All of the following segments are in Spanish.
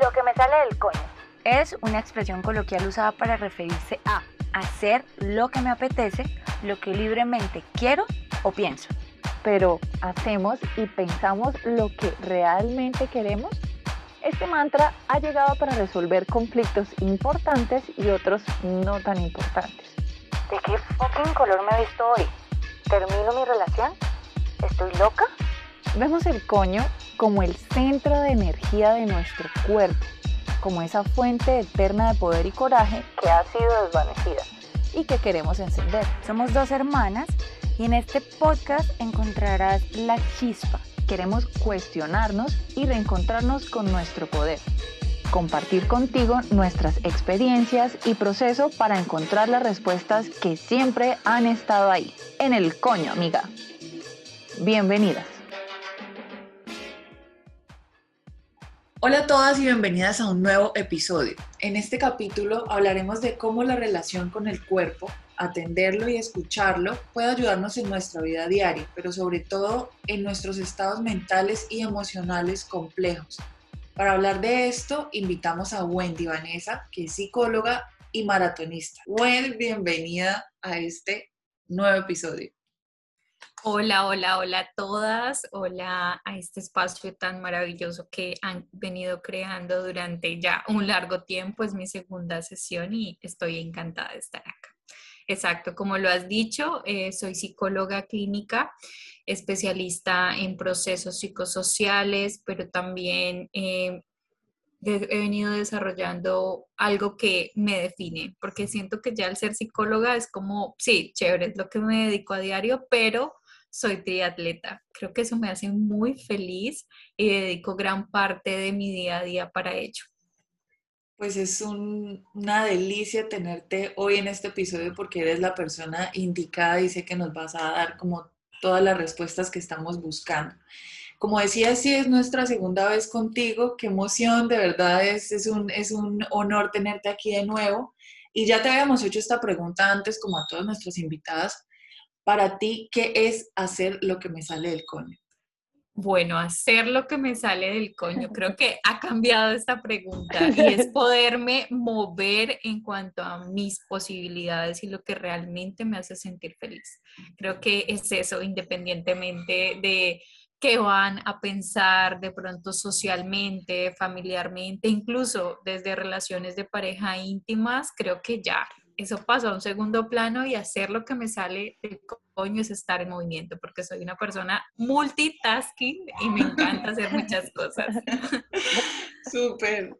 lo que me sale del coño. Es una expresión coloquial usada para referirse a hacer lo que me apetece, lo que libremente quiero o pienso. Pero ¿hacemos y pensamos lo que realmente queremos? Este mantra ha llegado para resolver conflictos importantes y otros no tan importantes. ¿De qué fucking color me he visto hoy? ¿Termino mi relación? ¿Estoy loca? Vemos el coño como el centro de energía de nuestro cuerpo, como esa fuente eterna de poder y coraje que ha sido desvanecida y que queremos encender. Somos dos hermanas y en este podcast encontrarás la chispa. Queremos cuestionarnos y reencontrarnos con nuestro poder. Compartir contigo nuestras experiencias y proceso para encontrar las respuestas que siempre han estado ahí. En el coño, amiga. Bienvenidas. Hola a todas y bienvenidas a un nuevo episodio. En este capítulo hablaremos de cómo la relación con el cuerpo, atenderlo y escucharlo puede ayudarnos en nuestra vida diaria, pero sobre todo en nuestros estados mentales y emocionales complejos. Para hablar de esto, invitamos a Wendy Vanessa, que es psicóloga y maratonista. Wendy, bienvenida a este nuevo episodio. Hola, hola, hola a todas. Hola a este espacio tan maravilloso que han venido creando durante ya un largo tiempo. Es mi segunda sesión y estoy encantada de estar acá. Exacto, como lo has dicho, eh, soy psicóloga clínica, especialista en procesos psicosociales, pero también eh, he venido desarrollando algo que me define, porque siento que ya al ser psicóloga es como, sí, chévere, es lo que me dedico a diario, pero soy triatleta. Creo que eso me hace muy feliz y dedico gran parte de mi día a día para ello. Pues es una delicia tenerte hoy en este episodio porque eres la persona indicada y sé que nos vas a dar como todas las respuestas que estamos buscando. Como decía, sí es nuestra segunda vez contigo, qué emoción, de verdad es, es, un, es un honor tenerte aquí de nuevo. Y ya te habíamos hecho esta pregunta antes, como a todas nuestras invitadas, para ti, ¿qué es hacer lo que me sale del coño? Bueno, hacer lo que me sale del coño, creo que ha cambiado esta pregunta y es poderme mover en cuanto a mis posibilidades y lo que realmente me hace sentir feliz. Creo que es eso, independientemente de qué van a pensar de pronto socialmente, familiarmente, incluso desde relaciones de pareja íntimas, creo que ya eso pasó a un segundo plano y hacer lo que me sale del coño es estar en movimiento, porque soy una persona multitasking y me encanta hacer muchas cosas. Súper.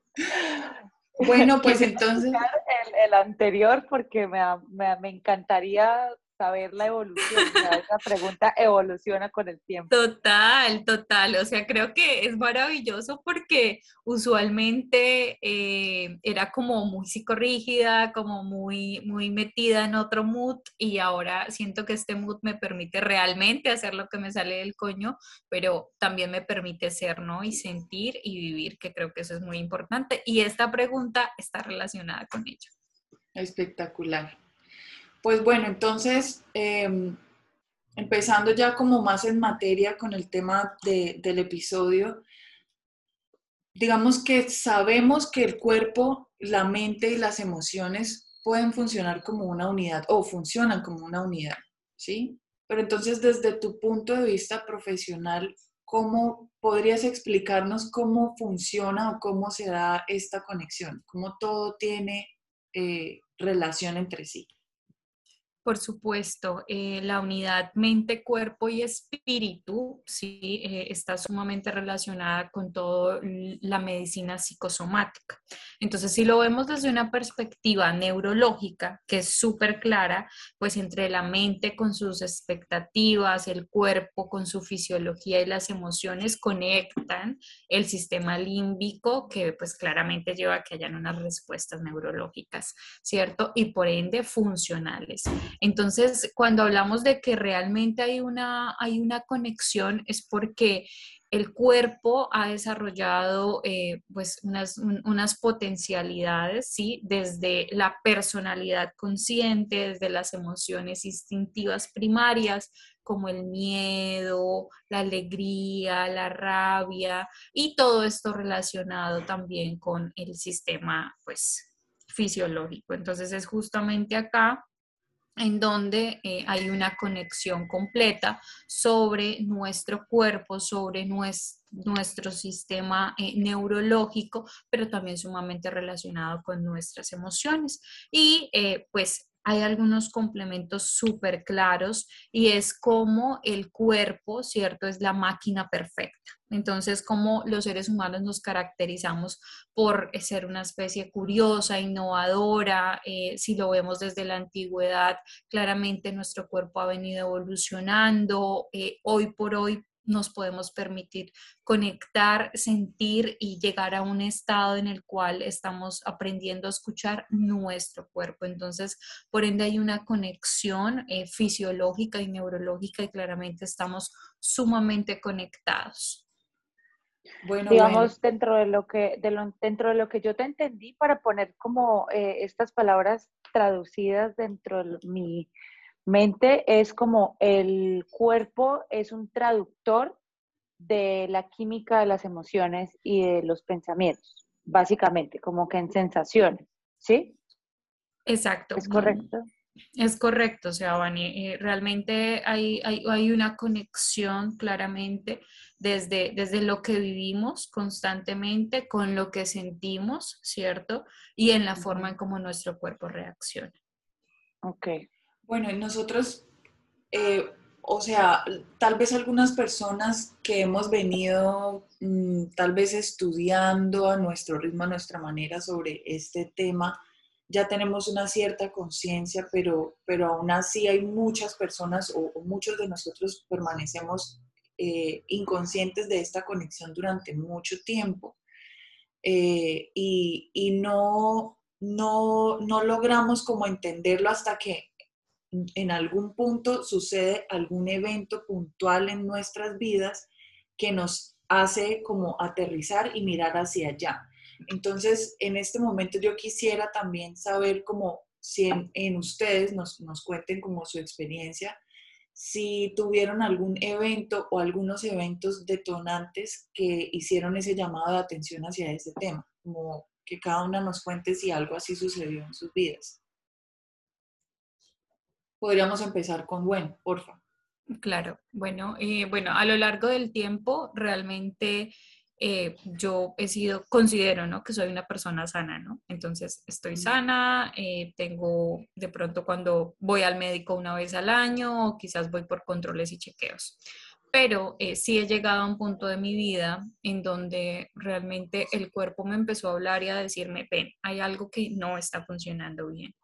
Bueno, pues entonces... El, anterior, porque me, me encantaría saber la evolución. esa pregunta evoluciona con el tiempo. Total, total. O sea, creo que es maravilloso porque usualmente eh, era como muy psicorrígida, como muy, muy metida en otro mood y ahora siento que este mood me permite realmente hacer lo que me sale del coño, pero también me permite ser, ¿no? Y sentir y vivir, que creo que eso es muy importante. Y esta pregunta está relacionada con ello. Espectacular. Pues bueno, entonces, em, empezando ya como más en materia con el tema del episodio, digamos que sabemos que el cuerpo, la mente y las emociones pueden funcionar como una unidad o funcionan como una unidad, ¿sí? Pero entonces, desde tu punto de vista profesional, ¿cómo podrías explicarnos cómo funciona o cómo se da esta conexión? ¿Cómo todo tiene eh, relación entre sí? Por supuesto, eh, la unidad mente, cuerpo y espíritu sí eh, está sumamente relacionada con toda la medicina psicosomática. Entonces, si lo vemos desde una perspectiva neurológica, que es súper clara, pues entre la mente con sus expectativas, el cuerpo con su fisiología y las emociones conectan el sistema límbico, que pues claramente lleva a que hayan unas respuestas neurológicas, ¿cierto? Y por ende funcionales. Entonces, cuando hablamos de que realmente hay una, hay una conexión, es porque el cuerpo ha desarrollado eh, pues unas, unas, potencialidades, ¿sí? Desde la personalidad consciente, desde las emociones instintivas primarias, como el miedo, la alegría, la rabia, y todo esto relacionado también con el sistema, pues, fisiológico. Entonces es justamente acá en donde eh, hay una conexión completa sobre nuestro cuerpo, sobre nuestro, sistema eh, neurológico, pero también sumamente relacionado con nuestras emociones. Y eh, pues hay algunos complementos súper claros y es como el cuerpo, ¿cierto? Es la máquina perfecta. Entonces, como los seres humanos nos caracterizamos por ser una especie curiosa, innovadora, eh, si lo vemos desde la antigüedad, claramente nuestro cuerpo ha venido evolucionando. Eh, hoy por hoy nos podemos permitir conectar, sentir y llegar a un estado en el cual estamos aprendiendo a escuchar nuestro cuerpo. Entonces, por ende hay una conexión eh, fisiológica y neurológica y claramente estamos sumamente conectados. Bueno, digamos dentro de lo que dentro de lo que yo te entendí para poner como eh, estas palabras traducidas dentro de mi Mente es como el cuerpo es un traductor de la química de las emociones y de los pensamientos, básicamente, como que en sensaciones, ¿sí? Exacto. ¿Es correcto? Es correcto, o sea, Vani, eh, realmente hay, hay, una conexión claramente desde, desde lo que vivimos constantemente con lo que sentimos, ¿cierto? Y en la forma en cómo nuestro cuerpo reacciona. Ok. Bueno, nosotros, eh, o sea, tal vez algunas personas que hemos venido mm, tal vez estudiando a nuestro ritmo, a nuestra manera sobre este tema, ya tenemos una cierta conciencia, pero, pero aún así hay muchas personas o, muchos de nosotros permanecemos eh, inconscientes de esta conexión durante mucho tiempo. Eh, y, y no, no, no, logramos como entenderlo hasta que en algún punto sucede algún evento puntual en nuestras vidas que nos hace como aterrizar y mirar hacia allá. Entonces, en este momento yo quisiera también saber como si en, ustedes nos, nos, cuenten como su experiencia, si tuvieron algún evento o algunos eventos detonantes que hicieron ese llamado de atención hacia ese tema, como que cada una nos cuente si algo así sucedió en sus vidas podríamos empezar con bueno, porfa. Claro, bueno, eh, bueno, a lo largo del tiempo realmente eh, yo he sido, considero, ¿no? Que soy una persona sana, ¿no? Entonces estoy sana, eh, tengo de pronto cuando voy al médico una vez al año, o quizás voy por controles y chequeos. Pero sí he llegado a un punto de mi vida en donde realmente el cuerpo me empezó a hablar y a decirme, ven, hay algo que no está funcionando bien.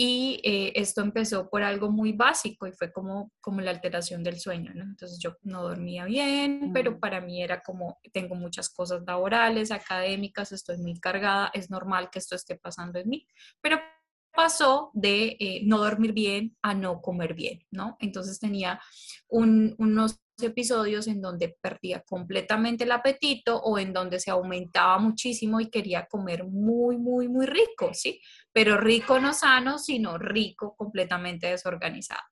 Y eh, esto empezó por algo muy básico y fue como, como la alteración del sueño, ¿no? Entonces yo no dormía bien, pero mm. para mí era como, tengo muchas cosas laborales, académicas, estoy muy cargada, es normal que esto esté pasando en mí. Pero pasó de eh, no dormir bien a no comer bien, ¿no? Entonces tenía unos episodios en donde perdía completamente el apetito o en donde se aumentaba muchísimo y quería comer muy, muy, muy rico, ¿sí? Pero rico no sano, sino rico completamente desorganizado.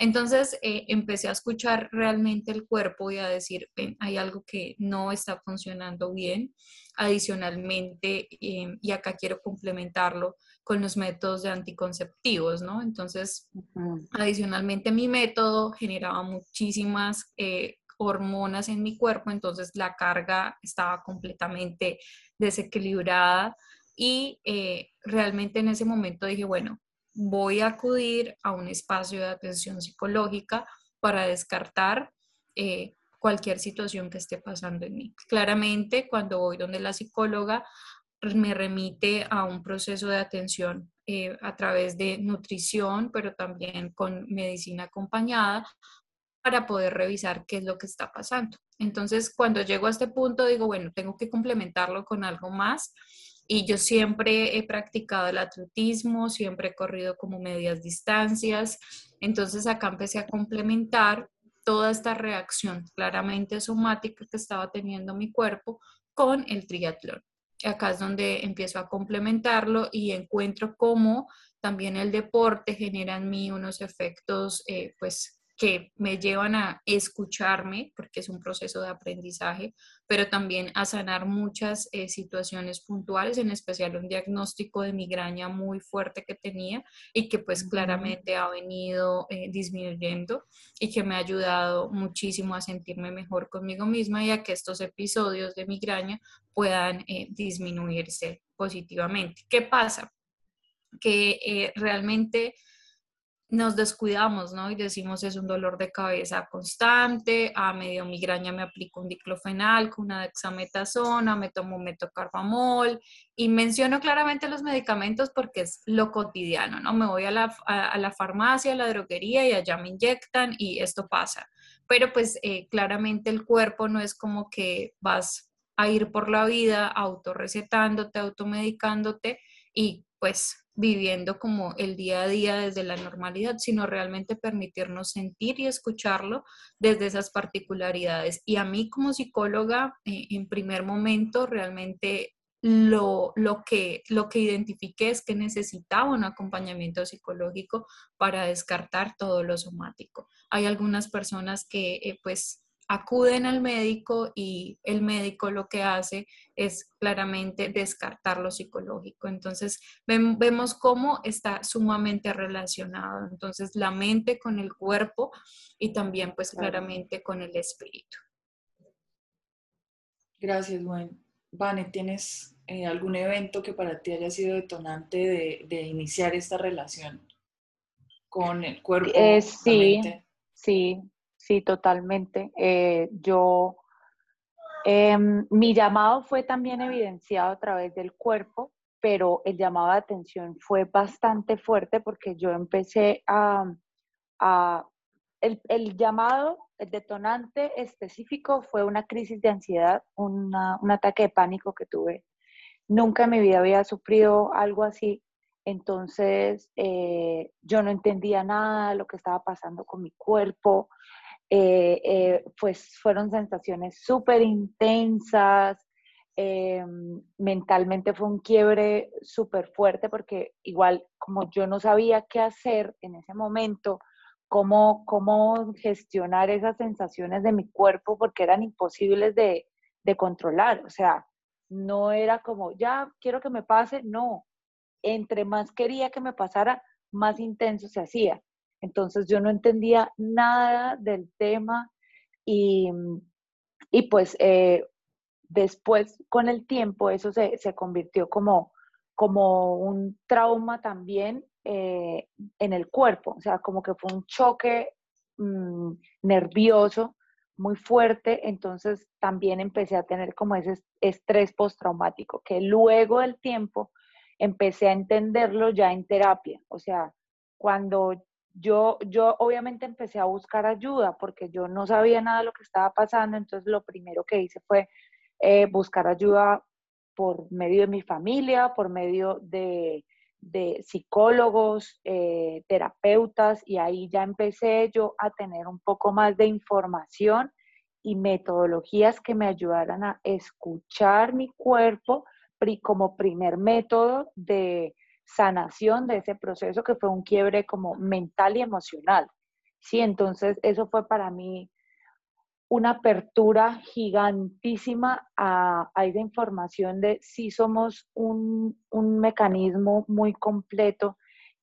Entonces eh, empecé a escuchar realmente el cuerpo y a decir, hay algo que no está funcionando bien. Adicionalmente, em, y acá quiero complementarlo con los métodos de anticonceptivos, ¿no? Entonces, adicionalmente mi método generaba muchísimas eh, hormonas en mi cuerpo, entonces la carga estaba completamente desequilibrada y eh, realmente en ese momento dije, bueno, voy a acudir a un espacio de atención psicológica para descartar eh, cualquier situación que esté pasando en mí. Claramente, cuando voy donde la psicóloga, me remite a un proceso de atención eh, a través de nutrición, pero también con medicina acompañada para poder revisar qué es lo que está pasando. Entonces, cuando llego a este punto, digo, bueno, tengo que complementarlo con algo más y yo siempre he practicado el atletismo, siempre he corrido como medias distancias. Entonces acá empecé a complementar toda esta reacción claramente somática que estaba teniendo mi cuerpo con el triatlón. Acá es donde empiezo a complementarlo y encuentro cómo también el deporte genera en mí unos efectos, eh, pues que me llevan a escucharme, porque es un proceso de aprendizaje, pero también a sanar muchas eh, situaciones puntuales, en especial un diagnóstico de migraña muy fuerte que tenía y que pues claramente ha venido eh, disminuyendo y que me ha ayudado muchísimo a sentirme mejor conmigo misma y a que estos episodios de migraña puedan eh, disminuirse positivamente. ¿Qué pasa? Que realmente nos descuidamos, ¿no? Y decimos es un dolor de cabeza constante, a medio migraña me aplico un diclofenal con una dexametasona, me tomo metocarbamol y menciono claramente los medicamentos porque es lo cotidiano, ¿no? Me voy a la, a, la farmacia, a la droguería y allá me inyectan y esto pasa. Pero pues eh, claramente el cuerpo no es como que vas a ir por la vida autorrecetándote, automedicándote y pues viviendo como el día a día desde la normalidad, sino realmente permitirnos sentir y escucharlo desde esas particularidades. Y a mí como psicóloga, eh, en primer momento, realmente lo, lo, que, lo que identifiqué es que necesitaba un acompañamiento psicológico para descartar todo lo somático. Hay algunas personas que eh, pues acuden al médico y el médico lo que hace es claramente descartar lo psicológico. Entonces, vemos cómo está sumamente relacionado. Entonces, la mente con el cuerpo y también pues claramente con el espíritu. Gracias, Gwen. Vane, ¿tienes eh, algún evento que para ti haya sido detonante de, de iniciar esta relación con el cuerpo? Eh, sí, sí, Sí, totalmente. Eh, yo, em, mi llamado fue también evidenciado a través del cuerpo, pero el llamado de atención fue bastante fuerte porque yo empecé a, el, llamado, el detonante específico fue una crisis de ansiedad, un ataque de pánico que tuve. Nunca en mi vida había sufrido algo así. Entonces, eh, yo no entendía nada de lo que estaba pasando con mi cuerpo. Eh, eh, pues fueron sensaciones súper intensas, eh, mentalmente fue un quiebre súper fuerte porque igual como yo no sabía qué hacer en ese momento, cómo, cómo gestionar esas sensaciones de mi cuerpo porque eran imposibles de, de controlar, o sea, no era como, ya quiero que me pase, no, entre más quería que me pasara, más intenso se hacía. Entonces yo no entendía nada del tema y, pues eh, después con el tiempo eso se, convirtió como, como un trauma también eh, en el cuerpo, o sea, como que fue un choque mm, nervioso muy fuerte, entonces también empecé a tener como ese estrés postraumático, que luego del tiempo empecé a entenderlo ya en terapia, o sea, cuando yo, yo obviamente empecé a buscar ayuda porque yo no sabía nada de lo que estaba pasando, entonces lo primero que hice fue eh, buscar ayuda por medio de mi familia, por medio de, psicólogos, eh, terapeutas, y ahí ya empecé yo a tener un poco más de información y metodologías que me ayudaran a escuchar mi cuerpo como primer método de, sanación de ese proceso que fue un quiebre como mental y emocional. Sí, entonces eso fue para mí una apertura gigantísima a, esa información de si somos un, mecanismo muy completo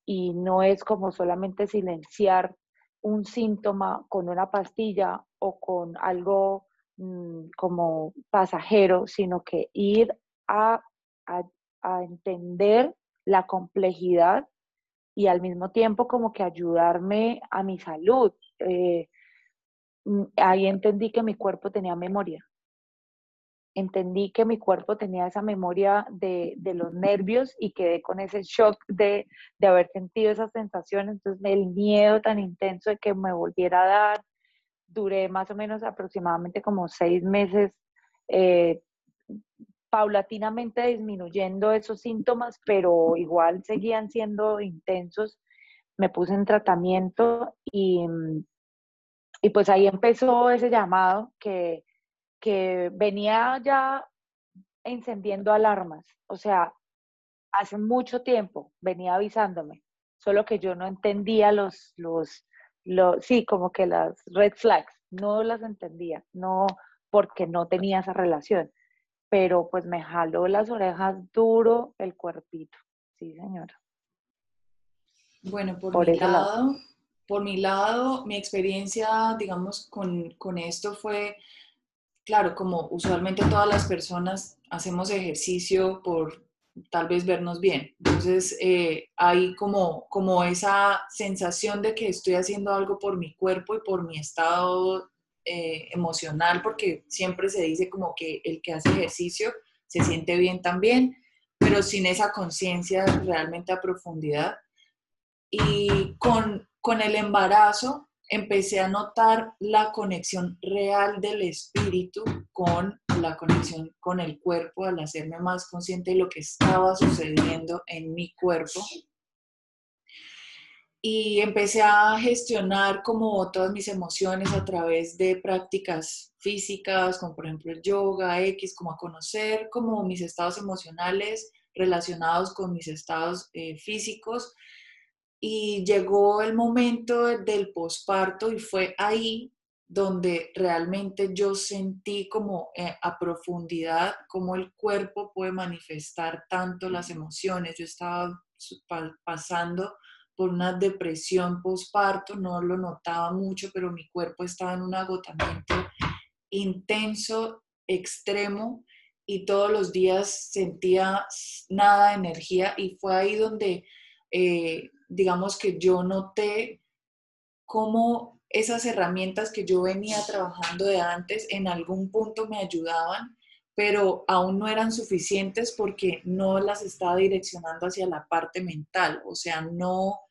y no es como solamente silenciar un síntoma con una pastilla o con algo mm, como pasajero, sino que ir a, a entender la complejidad y al mismo tiempo como que ayudarme a mi salud. Eh, mm, ahí entendí que mi cuerpo tenía memoria. Entendí que mi cuerpo tenía esa memoria de, los nervios y quedé con ese shock de, haber sentido esas sensaciones. Entonces, el miedo tan intenso de que me volviera a dar. Duré más o menos aproximadamente como seis meses eh, paulatinamente disminuyendo esos síntomas, pero igual seguían siendo intensos. Me puse en tratamiento y, y pues ahí empezó ese llamado que, que venía ya encendiendo alarmas. O sea, hace mucho tiempo venía avisándome, solo que yo no entendía los, los, los, sí, como que las red flags, no las entendía, no porque no tenía esa relación, pero pues me jaló las orejas duro el cuerpito, sí señora. Bueno, por, mi lado, por mi lado, mi experiencia, digamos, con, con esto fue, claro, como usualmente todas las personas hacemos ejercicio por tal vez vernos bien. Entonces, eh, hay como, como esa sensación de que estoy haciendo algo por mi cuerpo y por mi estado eh, emocional, porque siempre se dice como que el que hace ejercicio se siente bien también, pero sin esa conciencia realmente a profundidad. Y con, con el embarazo empecé a notar la conexión real del espíritu con la conexión con el cuerpo, al hacerme más consciente de lo que estaba sucediendo en mi cuerpo. Y empecé a gestionar como todas mis emociones a través de prácticas físicas, como por ejemplo el yoga, X, como a conocer como mis estados emocionales relacionados con mis estados eh, físicos y llegó el momento del posparto y fue ahí donde realmente yo sentí como eh, a profundidad cómo el cuerpo puede manifestar tanto las emociones. Yo estaba pasando por una depresión posparto, no lo notaba mucho, pero mi cuerpo estaba en un agotamiento intenso, extremo, y todos los días sentía nada de energía y fue ahí donde eh, digamos que yo noté cómo esas herramientas que yo venía trabajando de antes en algún punto me ayudaban, pero aún no eran suficientes porque no las estaba direccionando hacia la parte mental, o sea, no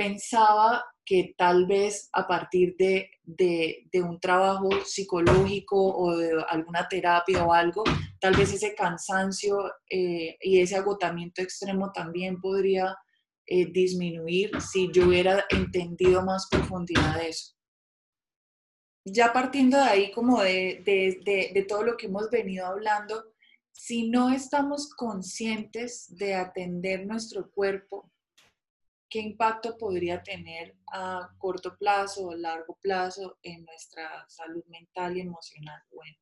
pensaba que tal vez a partir de, un trabajo psicológico o de alguna terapia o algo, tal vez ese cansancio eh, y ese agotamiento extremo también podría eh, disminuir si yo hubiera entendido más profundidad de eso. Ya partiendo de ahí, como de, de, todo lo que hemos venido hablando, si no estamos conscientes de atender nuestro cuerpo, ¿qué impacto podría tener a corto plazo o largo plazo en nuestra salud mental y emocional? Bueno,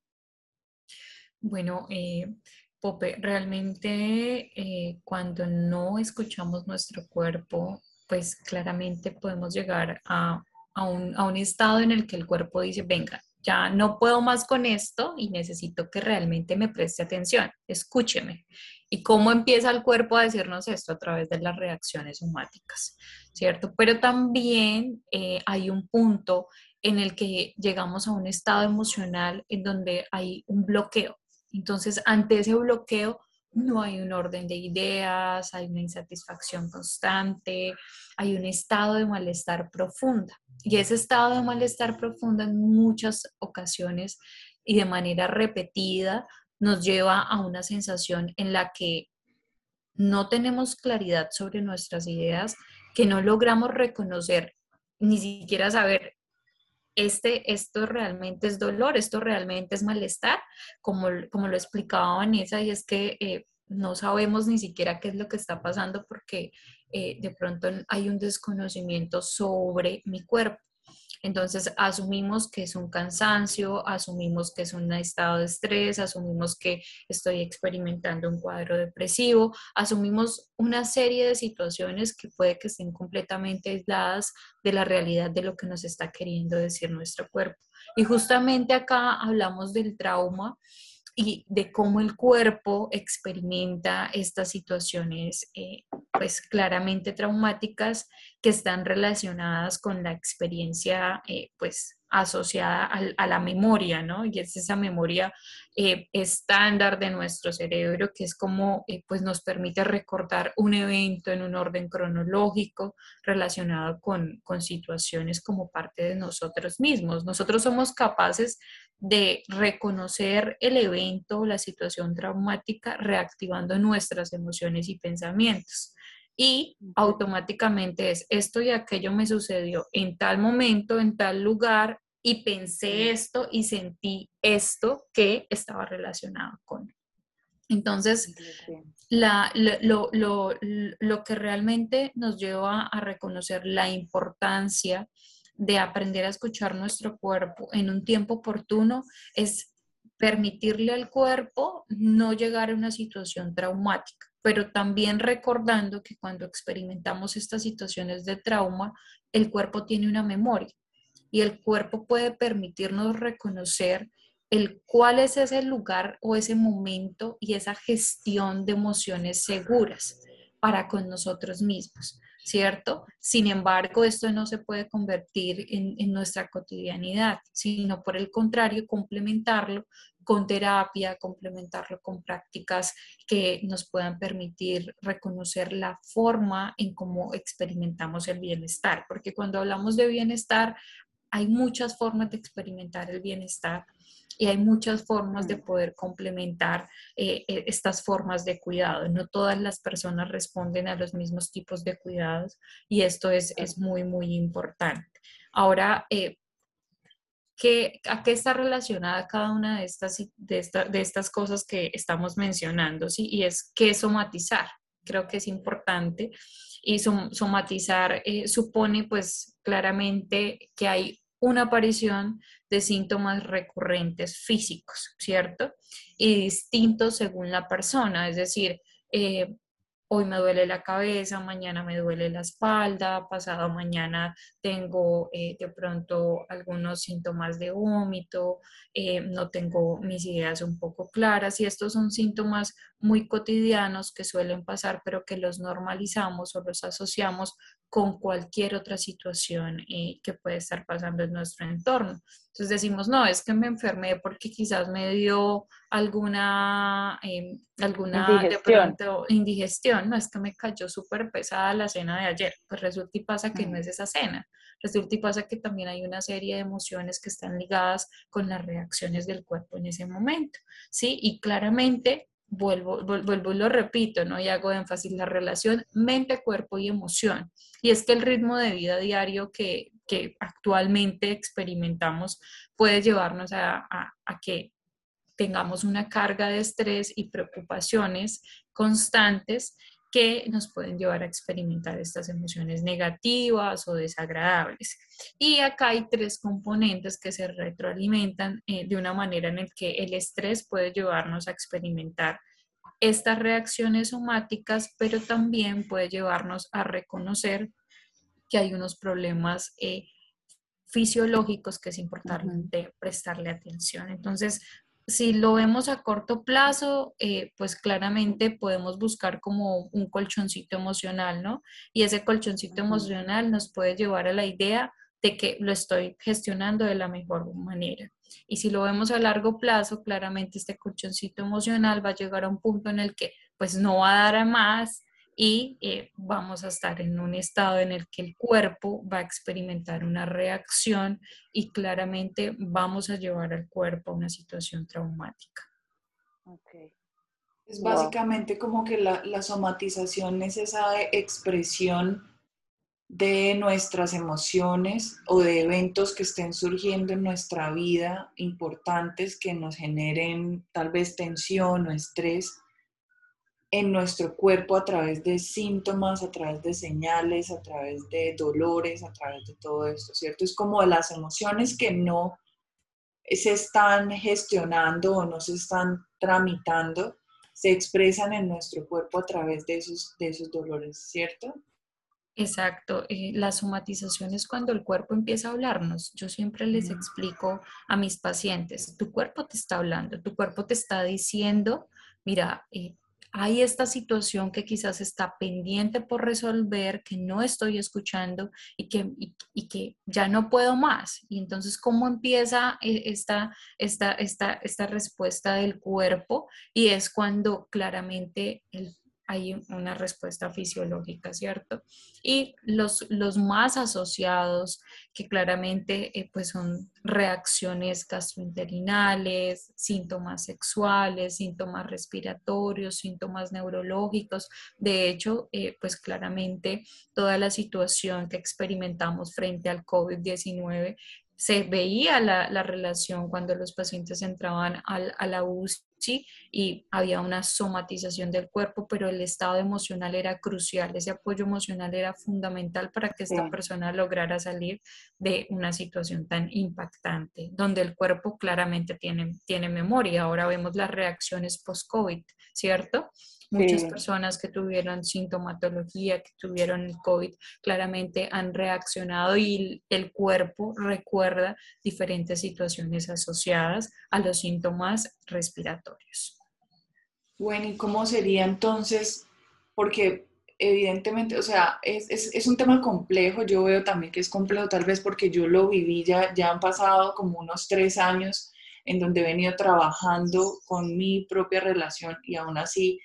bueno eh, Pope, realmente eh, cuando no escuchamos nuestro cuerpo, pues claramente podemos llegar a, un, a, un, estado en el que el cuerpo dice, venga, ya no puedo más con esto y necesito que realmente me preste atención, escúcheme. ¿Y cómo empieza el cuerpo a decirnos esto? A través de las reacciones somáticas, ¿cierto? Pero también eh, hay un punto en el que llegamos a un estado emocional en donde hay un bloqueo, entonces, ante ese bloqueo, no hay un orden de ideas, hay una insatisfacción constante, hay un estado de malestar profunda. Y ese estado de malestar profunda en muchas ocasiones y de manera repetida nos lleva a una sensación en la que no tenemos claridad sobre nuestras ideas, que no logramos reconocer, ni siquiera saber este, esto realmente es dolor, esto realmente es malestar, como, como lo explicaba Vanessa, y es que eh, no sabemos ni siquiera qué es lo que está pasando porque eh, de pronto hay un desconocimiento sobre mi cuerpo. Entonces asumimos que es un cansancio, asumimos que es un estado de estrés, asumimos que estoy experimentando un cuadro depresivo, asumimos una serie de situaciones que puede que estén completamente aisladas de la realidad de lo que nos está queriendo decir nuestro cuerpo. Y justamente acá hablamos del trauma y de cómo el cuerpo experimenta estas situaciones eh, pues claramente traumáticas que están relacionadas con la experiencia eh, pues asociada a, la memoria, ¿no? Y es esa memoria eh, estándar de nuestro cerebro que es como pues nos permite recordar un evento en un orden cronológico relacionado con, con situaciones como parte de nosotros mismos. Nosotros somos capaces de reconocer el evento o la situación traumática reactivando nuestras emociones y pensamientos. Y automáticamente es esto y aquello me sucedió en tal momento, en tal lugar, y pensé esto y sentí esto que estaba relacionado con. Entonces, lo, lo, que realmente nos lleva a reconocer la importancia de aprender a escuchar nuestro cuerpo en un tiempo oportuno es permitirle al cuerpo no llegar a una situación traumática, pero también recordando que cuando experimentamos estas situaciones de trauma, el cuerpo tiene una memoria y el cuerpo puede permitirnos reconocer el cuál es ese lugar o ese momento y esa gestión de emociones seguras para con nosotros mismos, ¿cierto? Sin embargo, esto no se puede convertir en, en nuestra cotidianidad, sino por el contrario, complementarlo con terapia, complementarlo con prácticas que nos puedan permitir reconocer la forma en cómo experimentamos el bienestar, porque cuando hablamos de bienestar hay muchas formas de experimentar el bienestar y hay muchas formas de poder complementar eh, eh, estas formas de cuidado. No todas las personas responden a los mismos tipos de cuidados y esto es, es muy, muy importante. Ahora, eh, ¿qué, ¿a qué está relacionada cada una de estas, de, de estas cosas que estamos mencionando? ¿sí? Y es qué somatizar. Creo que es importante y somatizar supone pues claramente que hay una aparición de síntomas recurrentes físicos, ¿cierto? Y distintos según la persona, es decir, eh, hoy me duele la cabeza, mañana me duele la espalda, pasado mañana tengo eh, de pronto algunos síntomas de vómito, eh, no tengo mis ideas un poco claras y estos son síntomas muy cotidianos que suelen pasar, pero que los normalizamos o los asociamos con cualquier otra situación eh, que puede estar pasando en nuestro entorno. Entonces decimos, no, es que me enfermé porque quizás me dio alguna, em, alguna indigestión. indigestión, no es que me cayó súper pesada la cena de ayer, pues resulta y pasa que no es esa cena, resulta y pasa que también hay una serie de emociones que están ligadas con las reacciones del cuerpo en ese momento, ¿sí? Y claramente vuelvo, vuelvo y lo repito, ¿no? Y hago énfasis, la relación mente, cuerpo y emoción. Y es que el ritmo de vida diario que, que actualmente experimentamos puede llevarnos a, a, a que tengamos una carga de estrés y preocupaciones constantes que nos pueden llevar a experimentar estas emociones negativas o desagradables. Y acá hay tres componentes que se retroalimentan eh, de una manera en la que el estrés puede llevarnos a experimentar estas reacciones somáticas, pero también puede llevarnos a reconocer que hay unos problemas eh, fisiológicos que es importante prestarle atención. Entonces, si lo vemos a corto plazo, eh, pues claramente podemos buscar como un colchoncito emocional, ¿no? Y ese colchoncito emocional nos puede llevar a la idea de que lo estoy gestionando de la mejor manera. Y si lo vemos a largo plazo, claramente este colchoncito emocional va a llegar a un punto en el que pues no va a dar a más y eh, vamos a estar en un estado en el que el cuerpo va a experimentar una reacción y claramente vamos a llevar al cuerpo a una situación traumática. Es básicamente como que la, la somatización es esa expresión de nuestras emociones o de eventos que estén surgiendo en nuestra vida importantes que nos generen tal vez tensión o estrés en nuestro cuerpo a través de síntomas, a través de señales, a través de dolores, a través de todo esto, ¿cierto? Es como las emociones que no se están gestionando o no se están tramitando, se expresan en nuestro cuerpo a través de esos, de esos dolores, ¿cierto? Exacto, eh, la somatización es cuando el cuerpo empieza a hablarnos. Yo siempre les explico a mis pacientes, tu cuerpo te está hablando, tu cuerpo te está diciendo, mira, eh, hay esta situación que quizás está pendiente por resolver, que no estoy escuchando y que, y, que ya no puedo más. Y entonces, ¿cómo empieza e, esta, esta, esta, esta respuesta del cuerpo? Y es cuando claramente el hay una respuesta fisiológica, ¿cierto? Y los, los más asociados, que claramente eh, pues son reacciones gastrointestinales, síntomas sexuales, síntomas respiratorios, síntomas neurológicos. De hecho, eh, pues claramente toda la situación que experimentamos frente al COVID-19 se veía la, la, relación cuando los pacientes entraban al, a la UCI y había una somatización del cuerpo, pero el estado emocional era crucial, ese apoyo emocional era fundamental para que esta persona lograra salir de una situación tan impactante, donde el cuerpo claramente tiene, tiene memoria. Ahora vemos las reacciones post-COVID, ¿cierto? Muchas personas que tuvieron sintomatología, que tuvieron el COVID, claramente han reaccionado y el cuerpo recuerda diferentes situaciones asociadas a los síntomas respiratorios. Bueno, ¿y cómo sería entonces? Porque evidentemente, o sea, es, es, es, un tema complejo, yo veo también que es complejo, tal vez porque yo lo viví, ya, ya han pasado como unos tres años en donde he venido trabajando con mi propia relación y aún así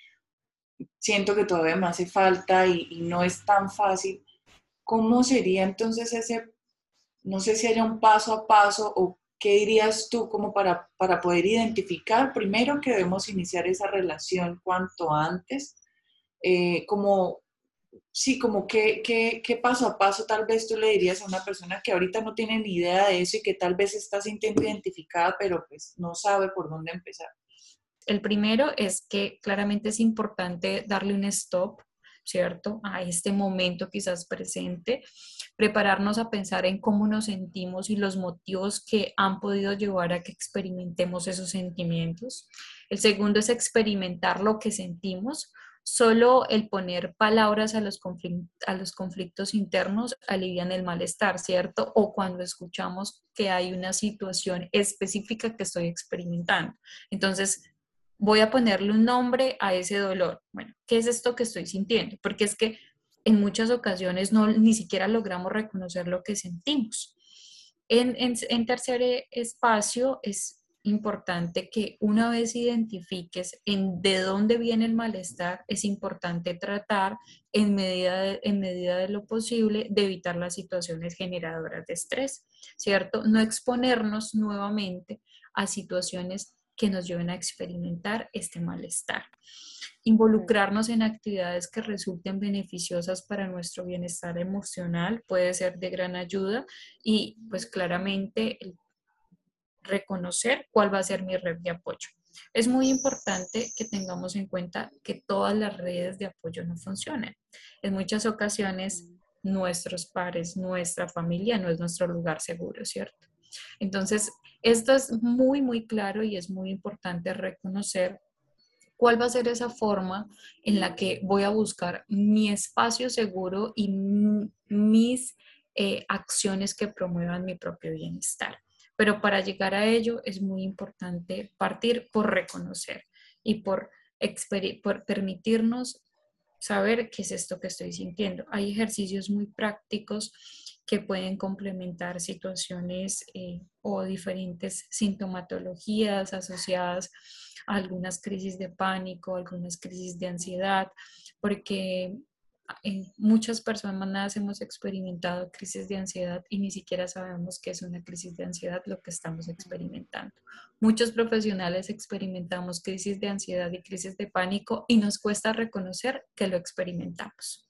siento que todavía me hace falta y, no es tan fácil. ¿Cómo sería entonces ese, no sé si haya un paso a paso o qué dirías tú como para, para poder identificar primero que debemos iniciar esa relación cuanto antes? Eh, como, sí, como qué, qué, qué paso a paso tal vez tú le dirías a una persona que ahorita no tiene ni idea de eso y que tal vez está sintiendo identificada, pero pues no sabe por dónde empezar. El primero es que claramente es importante darle un stop, ¿cierto? A este momento quizás presente, prepararnos a pensar en cómo nos sentimos y los motivos que han podido llevar a que experimentemos esos sentimientos. El segundo es experimentar lo que sentimos. Solo el poner palabras a los, conflictos internos alivian el malestar, ¿cierto? O cuando escuchamos que hay una situación específica que estoy experimentando. Entonces, voy a ponerle un nombre a ese dolor. Bueno, ¿qué es esto que estoy sintiendo? Porque es que en muchas ocasiones no ni siquiera logramos reconocer lo que sentimos. En, tercer espacio es importante que una vez identifiques en de dónde viene el malestar, es importante tratar en medida en medida de lo posible de evitar las situaciones generadoras de estrés, ¿cierto? No exponernos nuevamente a situaciones que nos lleven a experimentar este malestar. Involucrarnos en actividades que resulten beneficiosas para nuestro bienestar emocional puede ser de gran ayuda y pues claramente reconocer cuál va a ser mi red de apoyo. Es muy importante que tengamos en cuenta que todas las redes de apoyo no funcionan. En muchas ocasiones nuestros pares, nuestra familia no es nuestro lugar seguro, ¿cierto? Entonces, esto es muy, muy claro y es muy importante reconocer cuál va a ser esa forma en la que voy a buscar mi espacio seguro y mis eh, acciones que promuevan mi propio bienestar. Pero para llegar a ello es muy importante partir por reconocer y por, por permitirnos saber qué es esto que estoy sintiendo. Hay ejercicios muy prácticos que pueden complementar situaciones eh, o diferentes sintomatologías asociadas a algunas crisis de pánico, algunas crisis de ansiedad, porque en muchas personas hemos experimentado crisis de ansiedad y ni siquiera sabemos qué es una crisis de ansiedad lo que estamos experimentando. Muchos profesionales experimentamos crisis de ansiedad y crisis de pánico y nos cuesta reconocer que lo experimentamos.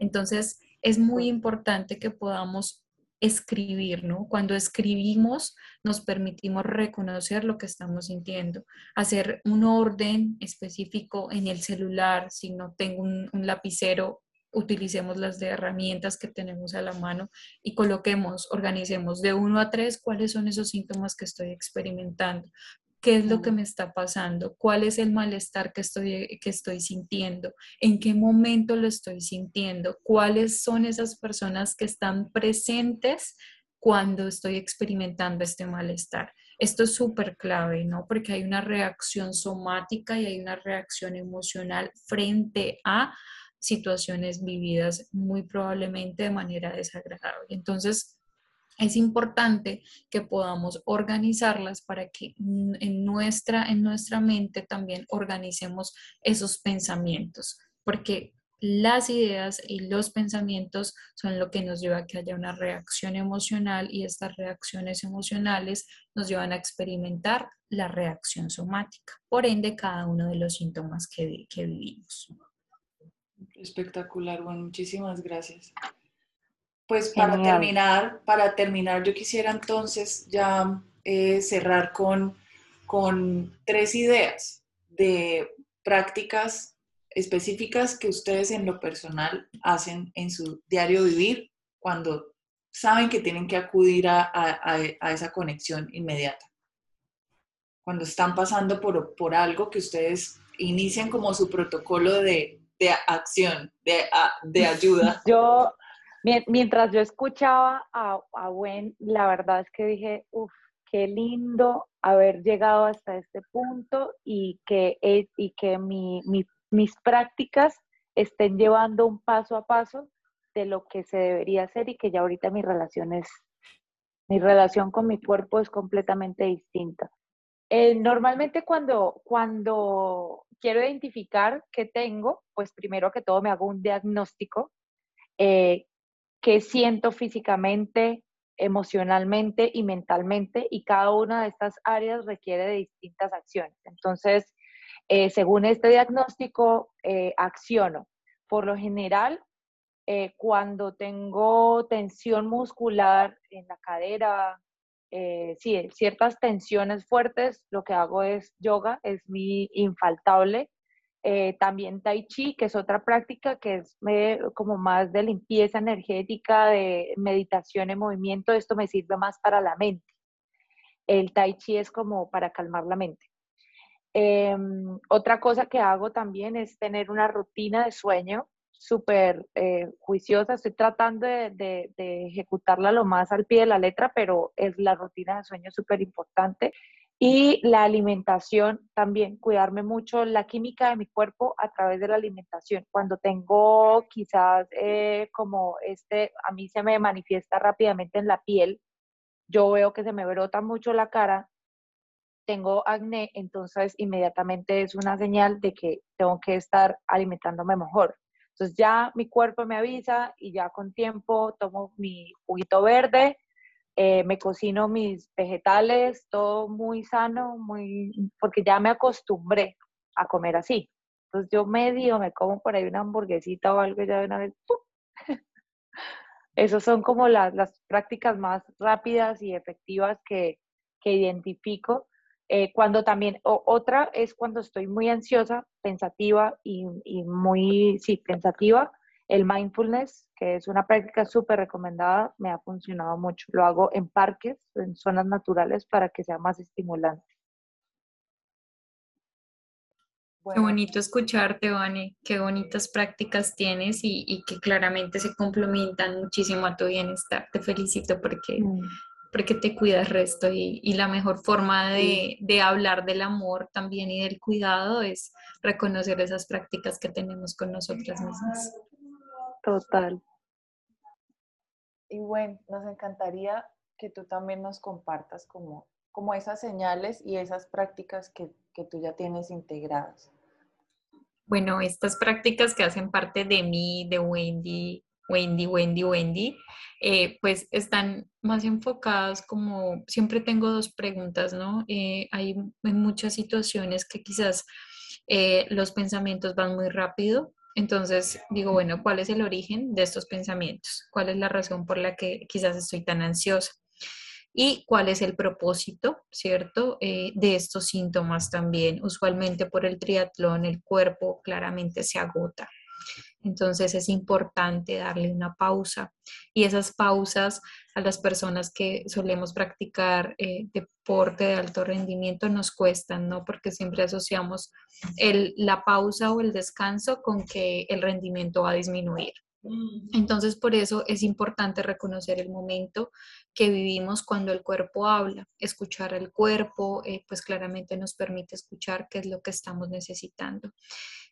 Entonces, es muy importante que podamos escribir, ¿no? Cuando escribimos nos permitimos reconocer lo que estamos sintiendo, hacer un orden específico en el celular, si no tengo un, lapicero, utilicemos las herramientas que tenemos a la mano y coloquemos, organicemos de uno a tres cuáles son esos síntomas que estoy experimentando qué es lo que me está pasando, cuál es el malestar que estoy, que estoy sintiendo, en qué momento lo estoy sintiendo, cuáles son esas personas que están presentes cuando estoy experimentando este malestar. Esto es súper clave, ¿no? Porque hay una reacción somática y hay una reacción emocional frente a situaciones vividas muy probablemente de manera desagradable. Entonces, es importante que podamos organizarlas para que en nuestra, en nuestra mente también organicemos esos pensamientos, porque las ideas y los pensamientos son lo que nos lleva a que haya una reacción emocional y estas reacciones emocionales nos llevan a experimentar la reacción somática, por ende cada uno de los síntomas que, que vivimos. Espectacular, bueno, muchísimas gracias. Pues para terminar, para terminar, yo quisiera entonces ya eh, cerrar con, con tres ideas de prácticas específicas que ustedes en lo personal hacen en su diario vivir cuando saben que tienen que acudir a, esa conexión inmediata. Cuando están pasando por, por, algo que ustedes inician como su protocolo de, acción, de, de ayuda. Yo, mientras yo escuchaba a, a Gwen, la verdad es que dije, uff, qué lindo haber llegado hasta este punto y que, y que mis prácticas estén llevando un paso a paso de lo que se debería hacer y que ya ahorita mi relación mi relación con mi cuerpo es completamente distinta. Eh, normalmente cuando, cuando quiero identificar qué tengo, pues primero que todo me hago un diagnóstico, eh, qué siento físicamente, emocionalmente y mentalmente, y cada una de estas áreas requiere de distintas acciones. Entonces, eh, según este diagnóstico, acciono. Por lo general, eh, cuando tengo tensión muscular en la cadera, eh, sí, ciertas tensiones fuertes, lo que hago es yoga, es mi infaltable. Eh, también tai chi, que es otra práctica que es como más de limpieza energética, de meditación en movimiento. Esto me sirve más para la mente. El tai chi es como para calmar la mente. Em, otra cosa que hago también es tener una rutina de sueño súper eh, juiciosa, estoy tratando de, ejecutarla lo más al pie de la letra, pero es la rutina de sueño súper importante. Y la alimentación también, cuidarme mucho la química de mi cuerpo a través de la alimentación. Cuando tengo quizás eh, como este, a mí se me manifiesta rápidamente en la piel, yo veo que se me brota mucho la cara, tengo acné, entonces inmediatamente es una señal de que tengo que estar alimentándome mejor. Entonces ya mi cuerpo me avisa y ya con tiempo tomo mi juguito verde, eh, me cocino mis vegetales, todo muy sano, muy, porque ya me acostumbré a comer así. Entonces yo medio me como por ahí una hamburguesita o algo ya de una vez. Esas son como las, las prácticas más rápidas y efectivas que, que identifico eh, cuando también, otra es cuando estoy muy ansiosa, pensativa y, muy, sí, pensativa, el mindfulness, que es una práctica súper recomendada, me ha funcionado mucho. Lo hago en parques, en zonas naturales, para que sea más estimulante. Qué bonito escucharte, Vane. Qué bonitas prácticas tienes y, que claramente se complementan muchísimo a tu bienestar. Te felicito porque mm porque te cuidas resto y, la mejor forma de, hablar del amor también y del cuidado es reconocer esas prácticas que tenemos con nosotras mismas. Total. Y bueno, nos encantaría que tú también nos compartas como, como esas señales y esas prácticas que, que tú ya tienes integradas. Bueno, estas prácticas que hacen parte de mí, de Wendy, Wendy, Wendy, Wendy, eh, pues están más enfocadas como, siempre tengo dos preguntas, ¿no? Eh, hay muchas situaciones que quizás eh, los pensamientos van muy rápido, entonces digo, bueno, ¿cuál es el origen de estos pensamientos? ¿Cuál es la razón por la que quizás estoy tan ansiosa? y cuál es el propósito, ¿cierto? de estos síntomas también. Usualmente por el triatlón el cuerpo claramente se agota. Entonces es importante darle una pausa y esas pausas a las personas que solemos practicar eh, deporte de alto rendimiento nos cuestan, ¿no? Porque siempre asociamos la pausa o el descanso con que el rendimiento va a disminuir. Entonces, por eso es importante reconocer el momento que vivimos cuando el cuerpo habla. Escuchar al cuerpo, eh, pues claramente nos permite escuchar qué es lo que estamos necesitando.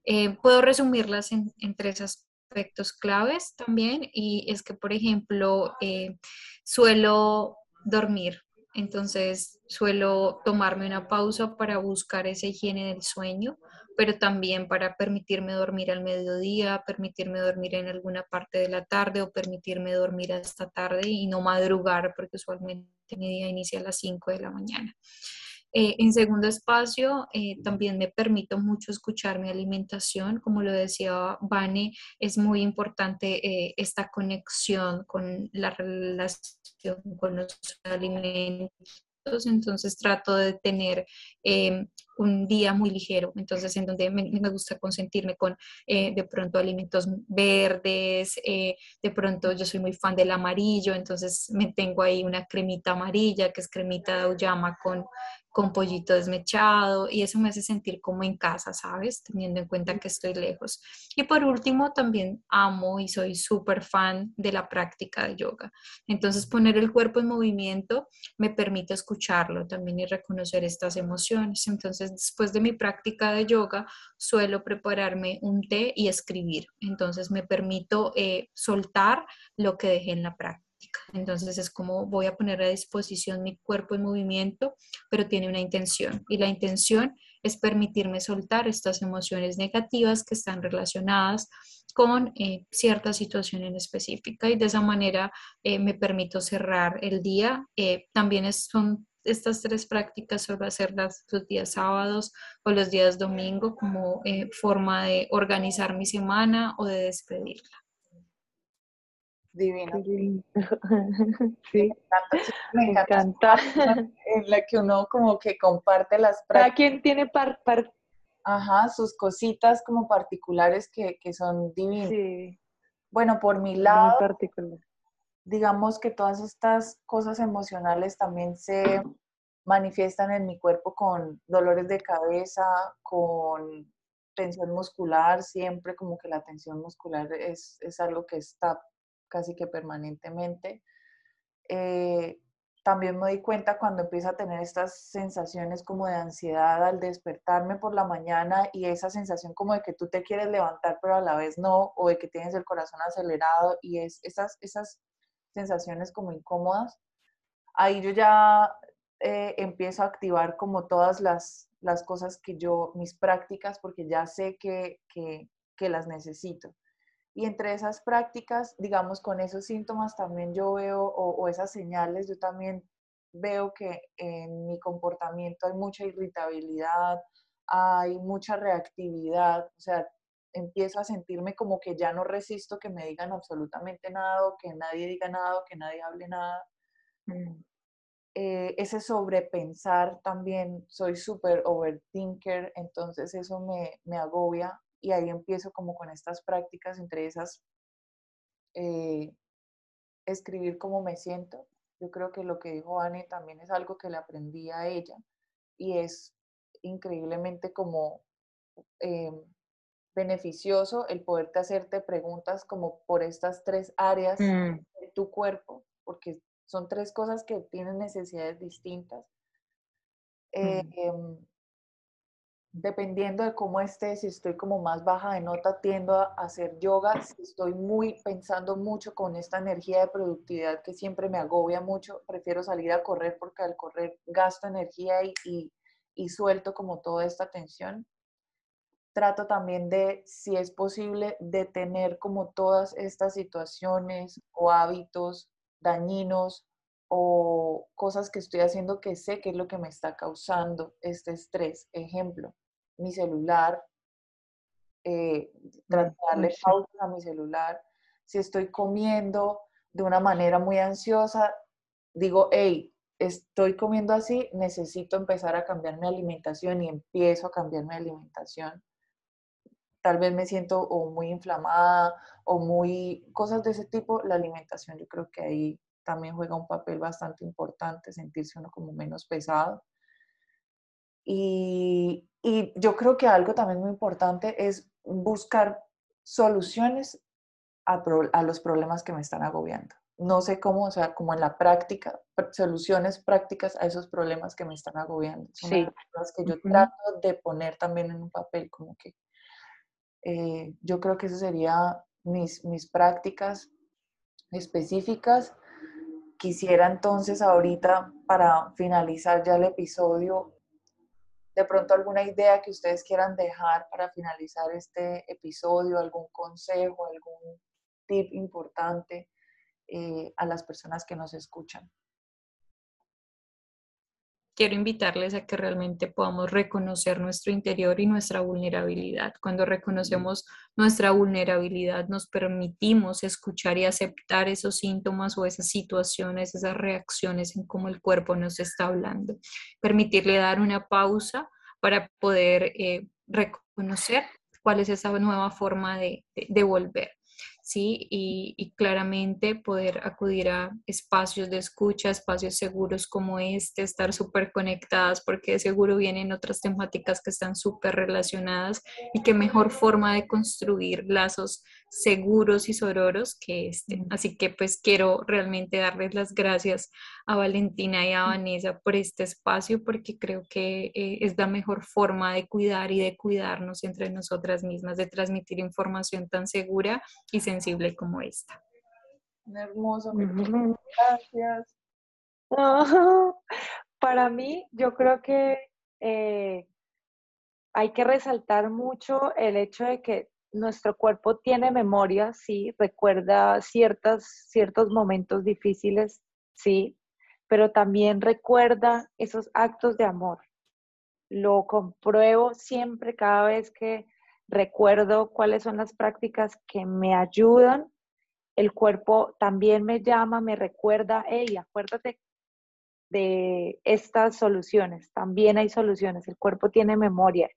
Eh, puedo resumirlas en, tres aspectos claves también, y es que, por ejemplo, eh, suelo dormir. Entonces, suelo tomarme una pausa para buscar esa higiene del sueño pero también para permitirme dormir al mediodía, permitirme dormir en alguna parte de la tarde o permitirme dormir hasta tarde y no madrugar, porque usualmente mi día inicia a las 5 de la mañana. Eh, en segundo espacio, eh, también me permito mucho escuchar mi alimentación. Como lo decía Vane, es muy importante esta conexión con la relación con los alimentos entonces trato de tener em, un día muy ligero, entonces en donde me, gusta consentirme con eh, de pronto alimentos verdes, eh, de pronto yo soy muy fan del amarillo, entonces me tengo ahí una cremita amarilla que es cremita de auyama con con pollito desmechado y eso me hace sentir como en casa, ¿sabes? Teniendo en cuenta que estoy lejos. Y por último, también amo y soy súper fan de la práctica de yoga. Entonces, poner el cuerpo en movimiento me permite escucharlo también y reconocer estas emociones. Entonces, después de mi práctica de yoga, suelo prepararme un té y escribir. Entonces, me permito eh, soltar lo que dejé en la práctica. Entonces es como voy a poner a disposición mi cuerpo en movimiento, pero tiene una intención. Y la intención es permitirme soltar estas emociones negativas que están relacionadas con eh, cierta situación en específica y de esa manera eh, me permito cerrar el día. Eh, también son estas tres prácticas sobre hacerlas los días sábados o los días domingo como forma de organizar mi semana o de despedirla. Divina. Sí. Me encanta. En la que uno como que comparte las prácticas. Cada quien tiene par, Ajá, sus cositas como particulares que, son divinas. Sí. Bueno, por mi lado, digamos que todas estas cosas emocionales también se manifiestan en mi cuerpo con dolores de cabeza, con tensión muscular, siempre como que la tensión muscular es, es algo que está casi que permanentemente. Eh, también me doy cuenta cuando empiezo a tener estas sensaciones como de ansiedad al despertarme por la mañana y esa sensación como de que tú te quieres levantar pero a la vez no, o de que tienes el corazón acelerado y es esas, esas sensaciones como incómodas. Ahí yo ya eh, empiezo a activar como todas las, las cosas que yo, mis prácticas, porque ya sé que, que, que las necesito. Y entre esas prácticas, digamos, con esos síntomas también yo veo, o, esas señales, yo también veo que en mi comportamiento hay mucha irritabilidad, hay mucha reactividad, o sea, empiezo a sentirme como que ya no resisto que me digan absolutamente nada, o que nadie diga nada, o que nadie hable nada. Mm. Eh, ese sobrepensar también, soy súper overthinker, entonces eso me, me agobia y ahí empiezo como con estas prácticas, entre esas, eh, escribir cómo me siento. Yo creo que lo que dijo Anne también es algo que le aprendí a ella y es increíblemente como eh, beneficioso el poderte hacerte preguntas como por estas tres áreas mm. de tu cuerpo, porque son tres cosas que tienen necesidades distintas. Eh, mm. Dependiendo de cómo esté, si estoy como más baja de nota, tiendo a hacer yoga. Si estoy muy pensando mucho con esta energía de productividad que siempre me agobia mucho, prefiero salir a correr porque al correr gasto energía y, y, suelto como toda esta tensión. Trato también de, si es posible, detener como todas estas situaciones o hábitos dañinos o cosas que estoy haciendo que sé que es lo que me está causando este estrés. Ejemplo, mi celular, eh, darle pausa a mi celular. Si estoy comiendo de una manera muy ansiosa, digo, hey, estoy comiendo así, necesito empezar a cambiar mi alimentación y empiezo a cambiar mi alimentación. Tal vez me siento o muy inflamada o muy cosas de ese tipo, la alimentación yo creo que ahí también juega un papel bastante importante, sentirse uno como menos pesado. Y, y yo creo que algo también muy importante es buscar soluciones a, a, los problemas que me están agobiando. No sé cómo, o sea, como en la práctica, soluciones prácticas a esos problemas que me están agobiando. Son sí. las que yo trato de poner también en un papel, como que eh, yo creo que eso sería mis, mis prácticas específicas. Quisiera entonces ahorita, para finalizar ya el episodio, de pronto alguna idea que ustedes quieran dejar para finalizar este episodio, algún consejo, algún tip importante eh, a las personas que nos escuchan. Quiero invitarles a que realmente podamos reconocer nuestro interior y nuestra vulnerabilidad. Cuando reconocemos nuestra vulnerabilidad, nos permitimos escuchar y aceptar esos síntomas o esas situaciones, esas reacciones en cómo el cuerpo nos está hablando. Permitirle dar una pausa para poder eh, reconocer cuál es esa nueva forma de, de volver. ¿Sí? Y, claramente poder acudir a espacios de escucha, espacios seguros como este, estar súper conectadas porque seguro vienen otras temáticas que están súper relacionadas y qué mejor forma de construir lazos seguros y sororos que este. Así que pues quiero realmente darles las gracias a Valentina y a Vanessa por este espacio porque creo que eh, es la mejor forma de cuidar y de cuidarnos entre nosotras mismas, de transmitir información tan segura y sensible como esta. Hermoso, gracias. para mí, yo creo que eh, hay que resaltar mucho el hecho de que nuestro cuerpo tiene memoria, sí, recuerda ciertas, ciertos momentos difíciles, sí, pero también recuerda esos actos de amor. Lo compruebo siempre cada vez que recuerdo cuáles son las prácticas que me ayudan. El cuerpo también me llama, me recuerda, hey, acuérdate de estas soluciones. También hay soluciones. El cuerpo tiene memoria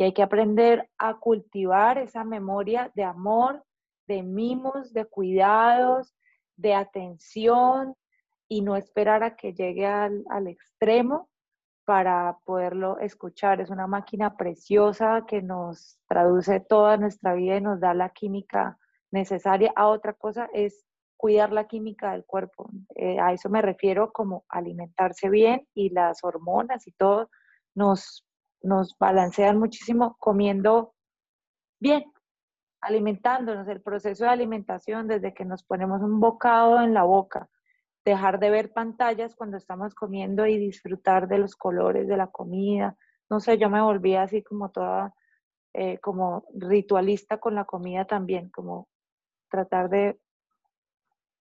y hay que aprender a cultivar esa memoria de amor, de mimos, de cuidados, de atención y no esperar a que llegue al, extremo para poderlo escuchar. Es una máquina preciosa que nos traduce toda nuestra vida y nos da la química necesaria. A otra cosa es cuidar la química del cuerpo. Eh, a eso me refiero como alimentarse bien y las hormonas y todo nos nos balancean muchísimo comiendo bien, alimentándonos, el proceso de alimentación desde que nos ponemos un bocado en la boca, dejar de ver pantallas cuando estamos comiendo y disfrutar de los colores de la comida. No sé, yo me volví así como toda, eh, como ritualista con la comida también, como tratar de,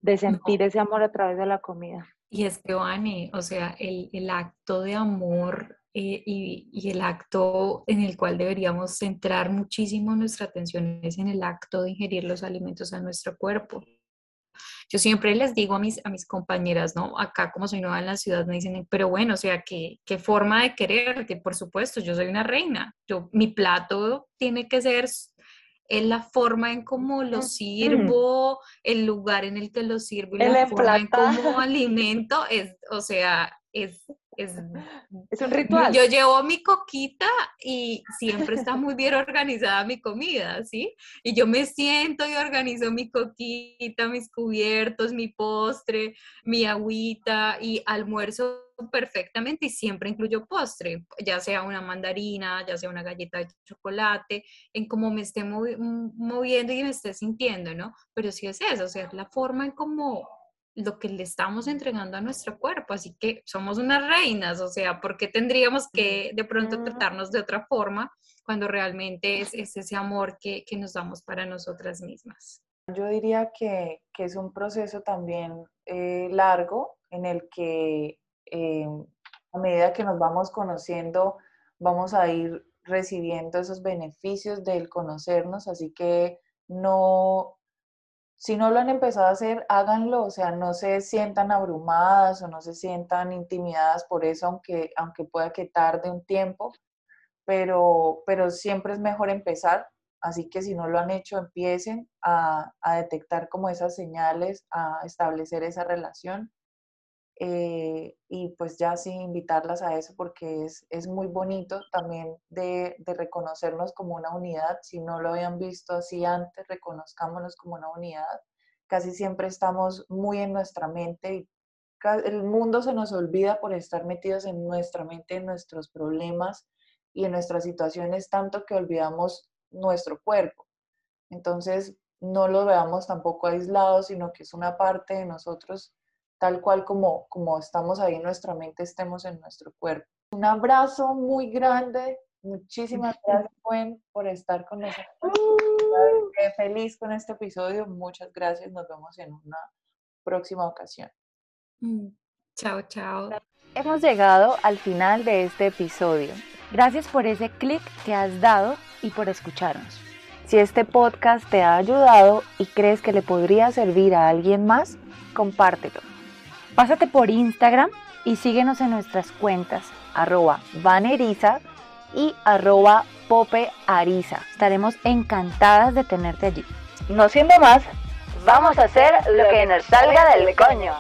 de sentir ese amor a través de la comida. Y es que, Vani, o sea, el, el acto de amor eh, y, el acto en el cual deberíamos centrar muchísimo nuestra atención es en el acto de ingerir los alimentos a nuestro cuerpo. Yo siempre les digo a mis, a mis compañeras, ¿no? Acá como soy nueva en la ciudad me dicen, pero bueno, o sea, ¿qué, qué forma de quererte? Por supuesto, yo soy una reina. Yo, mi plato tiene que ser es la forma en cómo lo sirvo, el lugar en el que lo sirvo y la forma en cómo alimento, es, o sea, es es, es un ritual. Yo llevo mi coquita y siempre está muy bien organizada mi comida, ¿sí? Y yo me siento y organizo mi coquita, mis cubiertos, mi postre, mi agüita y almuerzo perfectamente y siempre incluyo postre, ya sea una mandarina, ya sea una galleta de chocolate, en cómo me esté moviendo y me esté sintiendo, ¿no? Pero sí es eso, o sea, la forma en cómo lo que le estamos entregando a nuestro cuerpo. Así que somos unas reinas, o sea, ¿por qué tendríamos que de pronto tratarnos de otra forma cuando realmente es, ese amor que, nos damos para nosotras mismas? Yo diría que, es un proceso también eh, largo en el que eh, a medida que nos vamos conociendo, vamos a ir recibiendo esos beneficios del conocernos, así que no, si no lo han empezado a hacer, háganlo, o sea, no se sientan abrumadas o no se sientan intimidadas por eso, aunque, aunque pueda que tarde un tiempo, pero, pero siempre es mejor empezar, así que si no lo han hecho, empiecen a, a detectar como esas señales, a establecer esa relación eh, y pues ya sin invitarlas a eso porque es, es muy bonito también de, de, reconocernos como una unidad. Si no lo habían visto así antes, reconozcámonos como una unidad. Casi siempre estamos muy en nuestra mente y el mundo se nos olvida por estar metidos en nuestra mente, en nuestros problemas y en nuestras situaciones, tanto que olvidamos nuestro cuerpo. Entonces, no lo veamos tampoco aislado, sino que es una parte de nosotros tal cual como, como estamos ahí en nuestra mente, estemos en nuestro cuerpo. Un abrazo muy grande. Muchísimas gracias, Gwen, por estar con nosotros. feliz con este episodio. Muchas gracias. Nos vemos en una próxima ocasión. Mm, chao, chao. hemos llegado al final de este episodio. Gracias por ese clic que has dado y por escucharnos. Si este podcast te ha ayudado y crees que le podría servir a alguien más, compártelo. Pásate por Instagram y síguenos en nuestras cuentas arroba vaneriza y arroba popeariza. Estaremos encantadas de tenerte allí. No siendo más, vamos a hacer lo que nos salga del coño.